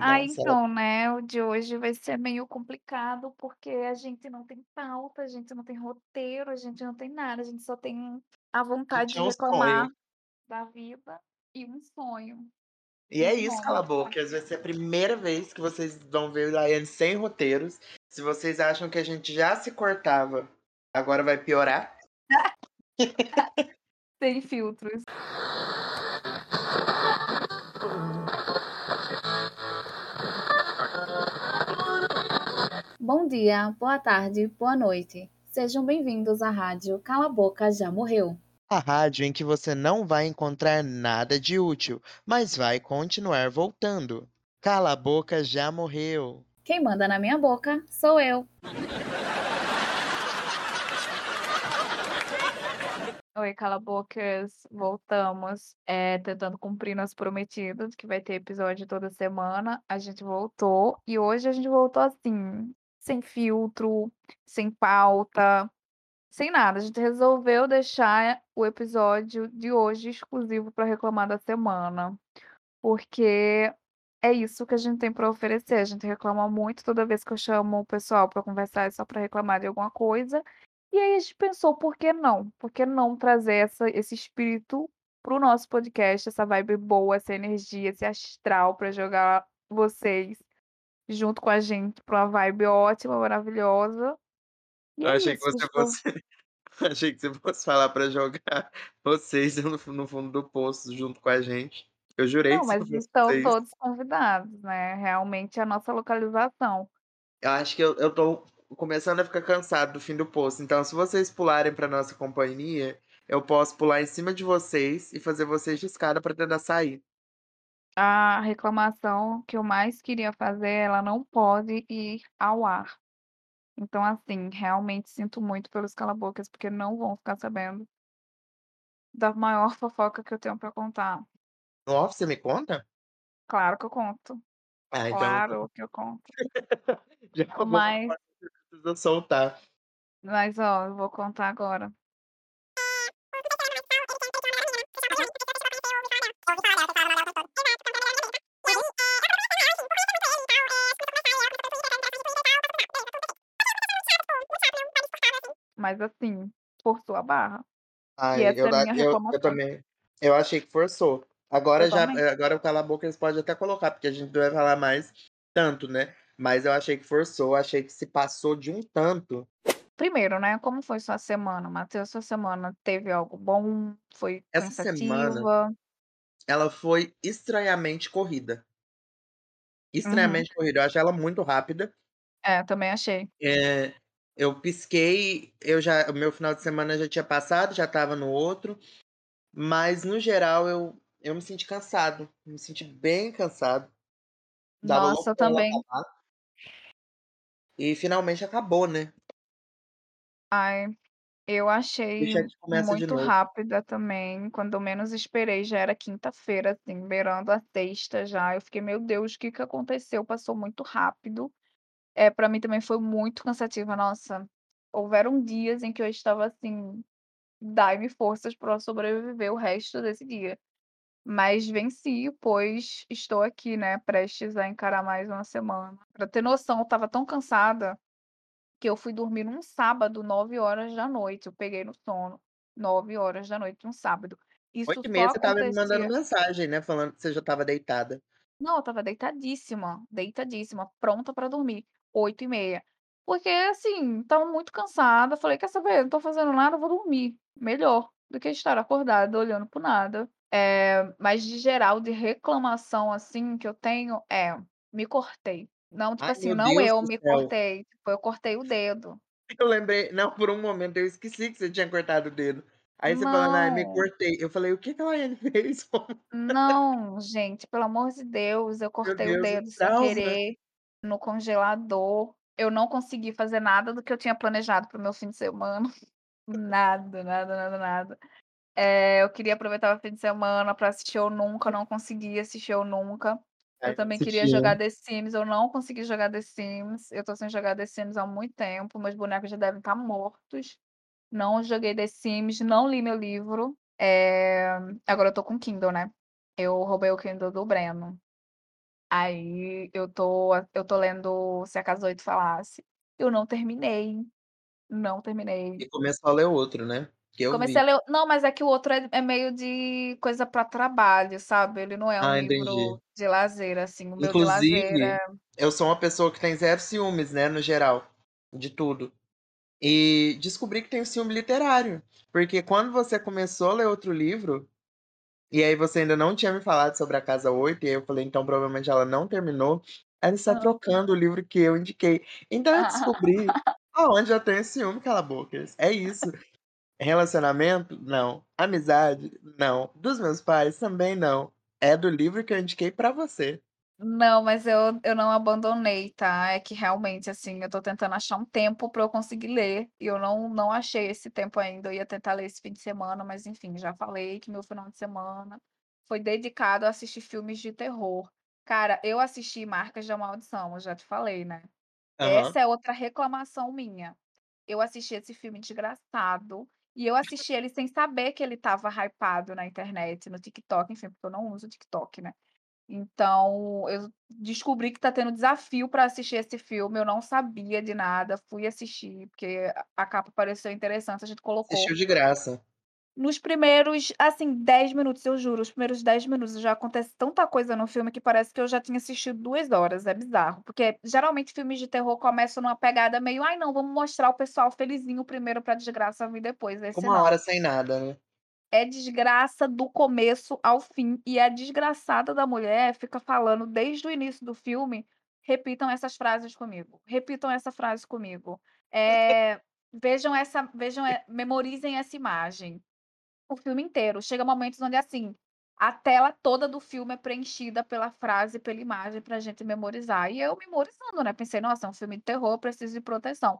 Ah, Nossa, então, né, o de hoje vai ser meio complicado, porque a gente não tem pauta, a gente não tem roteiro, a gente não tem nada, a gente só tem a vontade de é sonho. reclamar da vida e um sonho. E é isso, cala a boca, essa vai ser a primeira vez que vocês vão ver o Daiane sem roteiros. Se vocês acham que a gente já se cortava, agora vai piorar. Sem filtros. Bom dia, boa tarde, boa noite. Sejam bem-vindos à rádio Cala a Boca Já Morreu. A rádio em que você não vai encontrar nada de útil, mas vai continuar voltando. Cala a boca, já morreu. Quem manda na minha boca sou eu. Oi, cala-bocas, voltamos, eh, tentando cumprir nosso prometido, que vai ter episódio toda semana. A gente voltou e hoje a gente voltou assim, sem filtro, sem pauta, sem nada. A gente resolveu deixar o episódio de hoje exclusivo para reclamar da semana, porque é isso que a gente tem para oferecer. A gente reclama muito toda vez que eu chamo o pessoal para conversar, é só para reclamar de alguma coisa. E aí a gente pensou, por que não? Por que não trazer essa esse espírito para o nosso podcast, essa vibe boa, essa energia, esse astral para jogar vocês junto com a gente pra uma vibe ótima, maravilhosa. E Eu é achei que isso, você tipo fosse achei que você fosse falar pra jogar vocês no no fundo do poço junto com a gente. Eu jurei Não, que mas estão vocês. todos convidados, né, realmente é a nossa localização. Eu acho que eu eu tô começando a ficar cansado do fim do poço, então se vocês pularem pra nossa companhia, eu posso pular em cima de vocês e fazer vocês de escada pra tentar sair. A reclamação que eu mais queria fazer, ela não pode ir ao ar. Então, assim, realmente sinto muito pelos cala-bocas, porque não vão ficar sabendo da maior fofoca que eu tenho pra contar. No off você me conta? Claro que eu conto. Ah, então Claro que eu conto. já acabou Mas precisa soltar. mas ó, eu vou contar agora. Mas assim, forçou a barra. E Ai, essa eu é a minha eu eu também eu achei que forçou. Agora já Totalmente. eh, agora o cala a boca eles podem até colocar, porque a gente não vai falar mais tanto, né, mas eu achei que forçou, achei que se passou de um tanto. Primeiro, né, como foi sua semana, Matheus? Sua semana teve algo bom? Foi Essa semana ela foi estranhamente corrida. Uhum. Estranhamente corrida, eu acho ela muito rápida. É, também achei. Eh, eu pisquei, eu já o meu final de semana já tinha passado, já estava no outro, mas no geral eu eu me senti cansado, me senti bem cansado. Louco Nossa, também. acabar. E finalmente acabou, né. Ai, eu achei muito rápida também, quando menos esperei já era quinta-feira, assim, beirando a sexta já, eu fiquei: "Meu Deus, que que aconteceu?", passou muito rápido. Eh, pra mim também foi muito cansativa, nossa, houveram dias em que eu estava assim: "Dai-me forças pra sobreviver o resto desse dia". Mas venci, pois estou aqui, né, prestes a encarar mais uma semana. Pra ter noção, eu estava tão cansada, que eu fui dormir num sábado 21h. eu peguei no sono 21h, um sábado. Isso só 20h30 você estava me mandando mensagem, né, falando que você já estava deitada. Não, eu estava deitadíssima, deitadíssima, pronta pra dormir, 20h30. Porque, assim, estava muito cansada, falei: "Quer saber? Não tô fazendo nada, eu vou dormir, melhor do que estar acordada olhando para o nada". Eh, mas de geral, de reclamação, assim, que eu tenho é: me cortei. Não, tipo Ai, assim, não Deus eu me céu. cortei, tipo, eu cortei o dedo. Eu lembrei não, por um momento eu esqueci que você tinha cortado o dedo. Aí você falando: "Ai, me Não. cortei", eu falei: "O que que a Laiane fez?" Não, gente, pelo amor de Deus, eu cortei o Deus, o dedo sem trauma. querer, no congelador. Eu não consegui fazer nada do que eu tinha planejado para o meu fim de semana. Nada, nada, nada, nada. Eh, eu queria aproveitar o fim de semana pra assistir Eu, Nunca, não consegui assistir Eu, Nunca. Eu Ai, também queria jogar. The Sims, eu não consegui jogar The Sims, eu tô sem jogar The Sims há muito tempo, meus bonecos já devem estar mortos. Não joguei The Sims, não li meu livro. Eh, agora eu tô com Kindle, né. Eu roubei o Kindle do Breno. Aí eu tô eu tô lendo Se Acaso Oito Falasse. Eu não terminei, não terminei. E começou a ler outro, né? Que eu Comecei vi. a ler não, mas é que o outro é é meio de coisa pra trabalho, sabe, ele não é um Ah, livro entendi. de lazer, assim, o meu de lazer é eu sou uma pessoa que tem zero ciúmes, né, no geral, de tudo. E descobri que tenho ciúme literário, porque quando você começou a ler outro livro, e aí você ainda não tinha me falado sobre A Casa Oito, e aí eu falei: "Então provavelmente ela não terminou", ela está Hã. trocando o livro que eu indiquei. Então eu descobri aonde eu tenho ciúme cala bocas, é isso. Relacionamento? Não. Amizade? Não. Dos meus pais? Também não. É do livro que eu indiquei pra você. Não, mas eu eu não abandonei, tá, é que realmente, assim, eu tô tentando achar um tempo pra eu conseguir ler, e eu não não achei esse tempo ainda, eu ia tentar ler esse fim de semana, mas enfim, já falei que meu final de semana foi dedicado a assistir filmes de terror. Cara, eu assisti Marcas da Maldição, eu já te falei, né. Aham. Essa é outra reclamação minha. Eu assisti esse filme desgraçado, e eu assisti ele sem saber que ele estava hypado na internet, no TikTok, enfim, porque eu não uso o TikTok, né. Então, eu descobri que tá tendo desafio pra assistir esse filme, eu não sabia de nada, fui assistir, porque a capa pareceu interessante, a gente colocou. Assistiu de graça. Nos primeiros, assim, 10 minutos, eu juro, os primeiros 10 minutos já acontece tanta coisa no filme que parece que eu já tinha assistido 2 horas, é bizarro, porque geralmente filmes de terror começam numa pegada meio: "Ai não, vamos mostrar o pessoal felizinho primeiro pra desgraça vir depois", esse 1 não. hora sem nada, né. É desgraça do começo ao fim, e a desgraçada da mulher fica falando desde o início do filme: "Repitam essas frases comigo, repitam essa frase comigo, eh, vejam essa vejam e memorizem essa imagem". O filme inteiro, chega momentos onde, assim, a tela toda do filme é preenchida pela frase, pela imagem pra gente memorizar, e eu memorizando, né, pensei: "Nossa, é um filme de terror, preciso de proteção".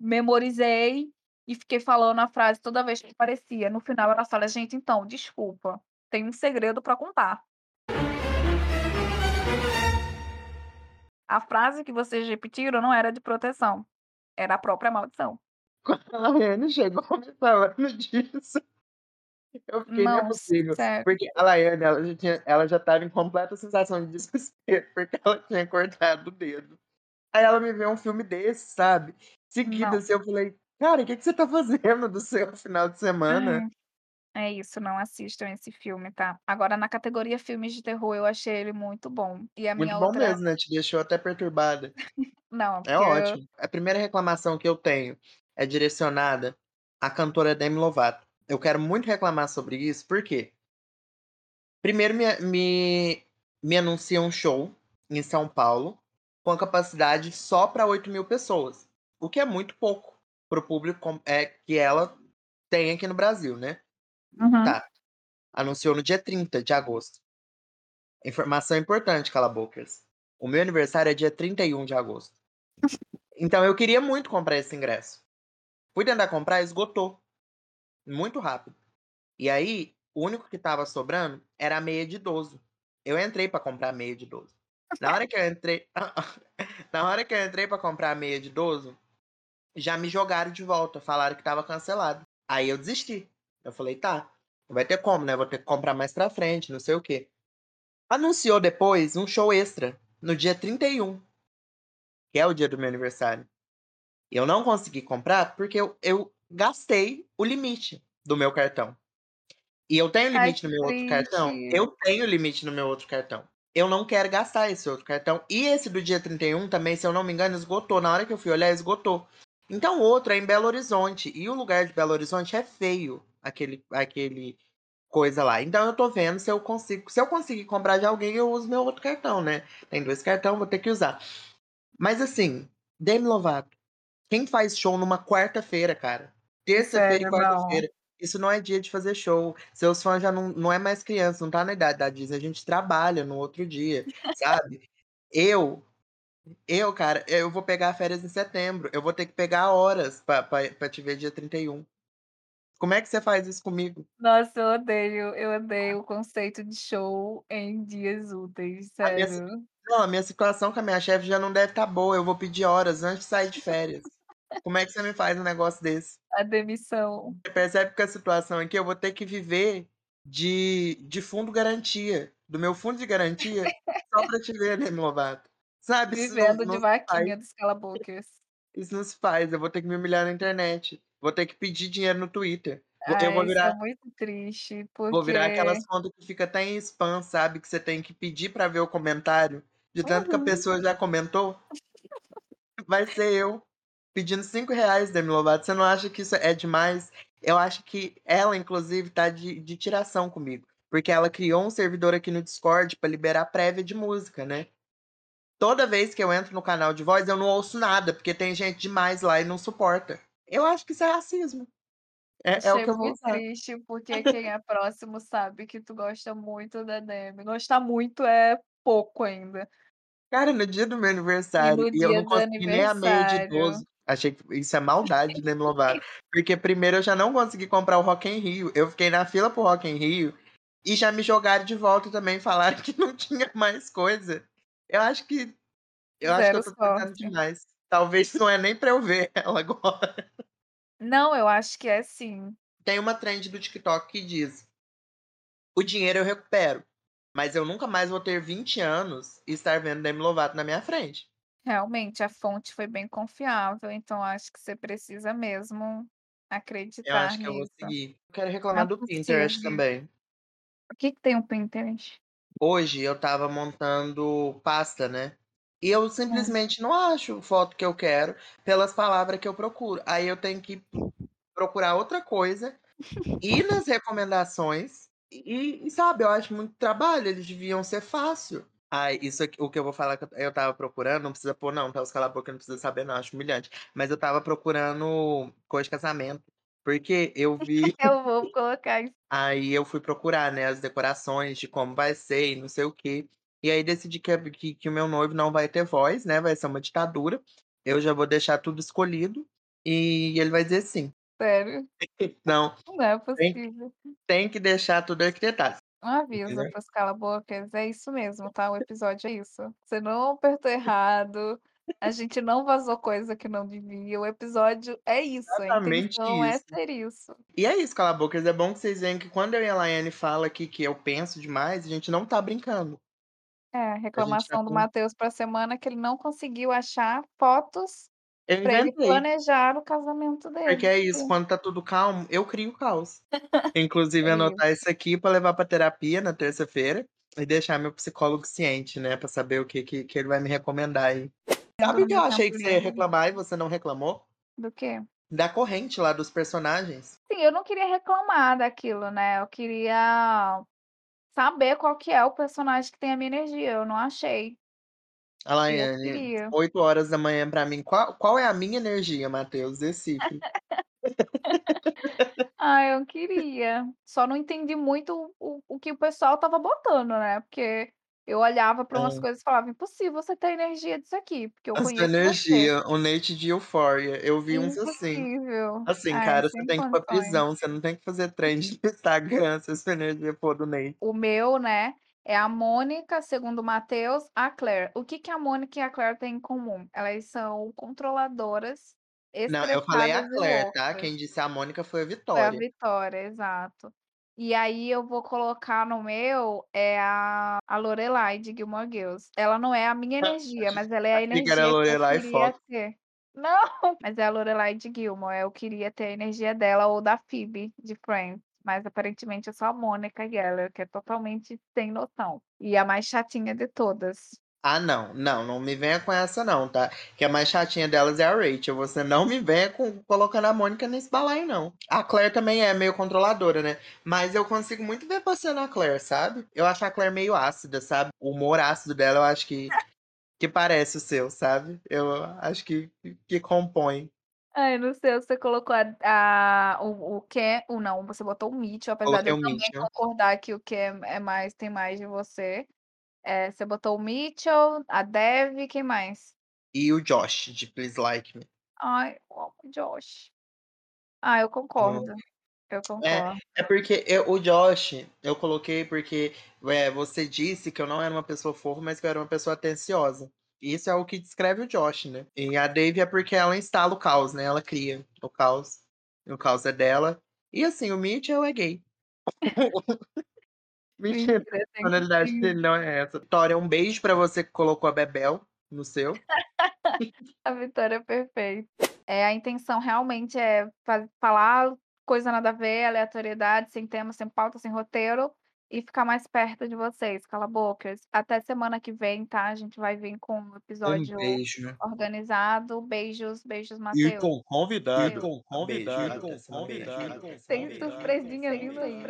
Memorizei e fiquei falando a frase toda vez que aparecia, no final ela fala: "Gente, então, desculpa, tenho um segredo pra contar". A frase que vocês repetiram não era de proteção, era a própria maldição. Quando a Laiane chegou me falando disso, eu fiquei: "Não é Não, possível", sério. porque a Laiane ela já tinha ela já estava em completa sensação de desespero, porque ela tinha cortado o dedo. Aí ela me vê um filme desse, sabe, seguido, Não. assim, eu falei: "Cara, que que você tá fazendo do seu final de semana?". É. É isso, não assistam esse filme, tá. Agora na categoria filmes de terror, eu achei ele muito bom. E a Muito minha bom outra mesmo, né, te deixou até perturbada. Não, É porque eu ótimo. A primeira reclamação que eu tenho é direcionada à cantora Demi Lovato. Eu quero muito reclamar sobre isso, por quê? Primeiro me me me anuncia um show em São Paulo, com a capacidade só pra 8000 pessoas, o que é muito pouco para o público eh, que ela tem aqui no Brasil, né. Uhum. Tá, anunciou no dia 30 de agosto. Informação importante cala bocas, o meu aniversário é dia 31 de agosto. Então eu queria muito comprar esse ingresso. Fui tentar comprar, esgotou, muito rápido. E aí, o único que estava sobrando era a meia de idoso. Eu entrei pra comprar a meia de idoso. Na hora que eu entrei na hora que eu entrei pra comprar a meia de idoso, já me jogaram de volta, falaram que estava cancelado. Aí eu desisti, eu falei: "Tá, não vai ter como, né, vou ter que comprar mais pra frente, não sei o quê". Anunciou depois um show extra, no dia 31 que é o dia do meu aniversário. Eu não consegui comprar, porque eu eu gastei o limite do meu cartão. E eu tenho limite no meu outro cartão? Eu tenho limite no meu outro cartão. Eu não quero gastar esse outro cartão. E esse do dia 31 também, se eu não me engano, esgotou, na hora que eu fui olhar, esgotou. Então o outro é em Belo Horizonte, e o lugar de Belo Horizonte é feio, aquele aquele coisa lá. Então eu tô vendo se eu consigo se eu conseguir comprar de alguém, eu uso meu outro cartão, né. Tem 2 cartão, vou ter que usar. Mas assim, Demi Lovato, quem faz show numa quarta-feira, cara? Terça-feira e quarta-feira, isso não é dia de fazer show. Seus fãs já não não é mais criança, não tá na idade da Disney, a gente trabalha no outro dia, sabe. Eu eu, cara, eu vou pegar férias em setembro, eu vou ter que pegar horas pra pra pra te ver dia 31. Como é que você faz isso comigo? Nossa, eu odeio, eu odeio o conceito de show em dias úteis, A minha sério. não, a minha situação com a minha chefe já não deve estar boa, eu vou pedir horas antes de sair de férias. Como é que você me faz um negócio desse? A demissão. Você percebe que a situação aqui, eu vou ter que viver de de fundo garantia. do meu fundo de garantia só pra te ver, Demi Lovato. Sabe, não Vivendo de não faz. vaquinha dos cala-bocas. Isso não se faz, eu vou ter que me humilhar na internet, vou ter que pedir dinheiro no Twitter, vou eu vou isso é virar muito triste, vou virar porque aquelas conta que fica até em spam, sabe, que você tem que pedir pra ver o comentário, de tanto que a Uhum. pessoa já comentou. Vai ser eu, pedindo R$5, Demi Lovato, você não acha que isso é demais? Eu acho que ela inclusive tá de de tiração comigo, porque ela criou um servidor aqui no Discord pra liberar prévia de música, né. Toda vez que eu entro no canal de voz eu não ouço nada, porque tem gente demais lá e não suporta. Eu acho que isso é racismo. É é o que eu vou usar. triste, porque quem é próximo sabe que tu gosta muito da Demi, gostar muito é pouco ainda. Cara, no dia do meu E aniversário, no e eu não consegui nem a meia de aniversário idoso, achei que isso é maldade de Demi Lovato, porque primeiro eu já não consegui comprar o Rock in Rio, eu fiquei na fila para o Rock in Rio, e já me jogaram de volta também, falaram que não tinha mais coisa. Eu acho que eu acho que eu Zero tô tentando demais. Talvez não é nem pra eu ver ela agora. Não, eu acho que é sim. Tem uma trend do TikTok que diz "o dinheiro eu recupero, mas eu nunca mais vou ter 20 anos e estar vendo Demi Lovato na minha frente". Realmente a fonte foi bem confiável, então acho que você precisa mesmo Eu acreditar acho que eu vou nisso. seguir. Quero Não reclamar do Pinterest também. O que que tem o Pinterest? Hoje eu estava montando pasta, né, e eu Hum. simplesmente não acho foto que eu quero, pelas palavra que eu procuro, aí eu tenho que procurar outra coisa, ir nas recomendações, e e sabe, eu acho muito trabalho, eles deviam ser fácil. Ai, isso aqui o que eu vou falar que eu estava procurando, não precisa pôr não, tá, os cala boca não precisa saber não, acho humilhante, mas eu estava procurando coisa de casamento, porque eu vi Eu vou colocar isso. aí eu fui procurar, né, as decorações de como vai ser e não sei o quê, e aí decidi que a que que o meu noivo não vai ter voz, né, vai ser uma ditadura, eu já vou deixar tudo escolhido, e ele vai dizer sim. Sério? Não, Não é tem possível. tem que deixar tudo arquitetado, Um aviso para os cala-bocas, é isso mesmo, tá, o episódio é isso. Você não apertou errado, a gente não vazou coisa que não devia, o episódio é isso, a Exatamente intenção é isso. ser isso. E é isso, cala bocas, é bom que vocês veem que quando eu e a Laiane fala aqui que eu penso demais, a gente não tá brincando. É, A tá reclamação do com Matheus pra semana que ele não conseguiu achar fotos Eu pra ele inventei. planejar o casamento Porque dele. é isso, quando tá tudo calmo, eu crio caos. Inclusive É anotar isso aqui pra levar pra terapia na terça-feira, e deixar meu psicólogo ciente, né, pra saber o que que que ele vai me recomendar aí. Sabe o que eu meu achei que você ia reclamar e você não reclamou? Do quê? Da corrente lá dos personagens. Sim, eu não queria reclamar daquilo, né, eu queria saber qual que é o personagem que tem a minha energia, eu não achei. A E eu Laiane, queria. 8h pra mim, qual qual é a minha energia, Matheus? Decifre. Ah, eu queria, só não entendi muito o o que o pessoal estava botando, né, porque eu olhava pra umas Hã. coisas e falava: "Impossível você ter energia disso aqui, porque eu A sua conheço você". energia, o Nate de Euphoria, eu vi uns assim. Impossível. Assim, Ai, cara, você sem tem que ir pra condições. prisão, você não tem que fazer trend no Instagram se a sua energia for do Nate. O meu, né, é a Mônica, segundo o Matheus, a Claire. O que que a Mônica e a Claire têm em comum? Elas são controladoras, Não, eu falei a estressadas e Claire, tá, loucas. quem disse a Mônica foi a Foi a Vitória. Vitória, exato. E aí eu vou colocar no meu, é a a Lorelai de Gilmore Girls. Ela não é a minha energia, mas ela é a Achei que energia que eu queria ter. Não, mas é a Lorelai de Gilmore, eu queria ter a energia dela ou da Phoebe de Friends, mas aparentemente eu sou a Mônica Geller, que é totalmente sem noção, e a mais chatinha de todas. Ah não, não, não me venha com essa não, tá, que a mais chatinha delas é a Rachel, você não me venha com colocando a Mônica nesse balaio não. A Claire também é meio controladora, né, mas eu consigo muito ver você na Claire, sabe. Eu acho a Claire meio ácida, sabe, o humor ácido dela eu acho que que parece o seu, sabe. Eu acho que que compõe. Ai, no seu você colocou a a o o Ken o não, você botou o Mitchell, apesar de Coloquei eu o também Mitchell. concordar que o Ken é mais tem mais de você. Eh, você botou o Mitchell, a Dev, quem mais? E o Josh de Please Like Me. Ai, eu amo o Josh. Ah, eu Hum. concordo, eu É, concordo. é porque eu o Josh, eu coloquei porque, eh, você disse que eu não era uma pessoa fofa, mas que eu era uma pessoa atenciosa. Isso é o que descreve o Josh, né. E a Dev é porque ela instala o caos, né, ela cria o caos, e o caos é dela. E assim, o Mitchell é gay. Mentira, Mentira, a personalidade dele não é essa. Vitória, um beijo pra você que colocou a Bebel no seu. A Vitória é perfeita. É, a intenção realmente é fa falar coisa nada a ver, aleatoriedade, sem tema, sem pauta, sem roteiro, e ficar mais perto de vocês, cala-bocas. Até semana que vem, tá, a gente vai vir com um Um episódio beijo. organizado. Beijos, beijos, E Matheus. com E convidado. com convidado. E com convidado. Tem surpresinha vindo aí.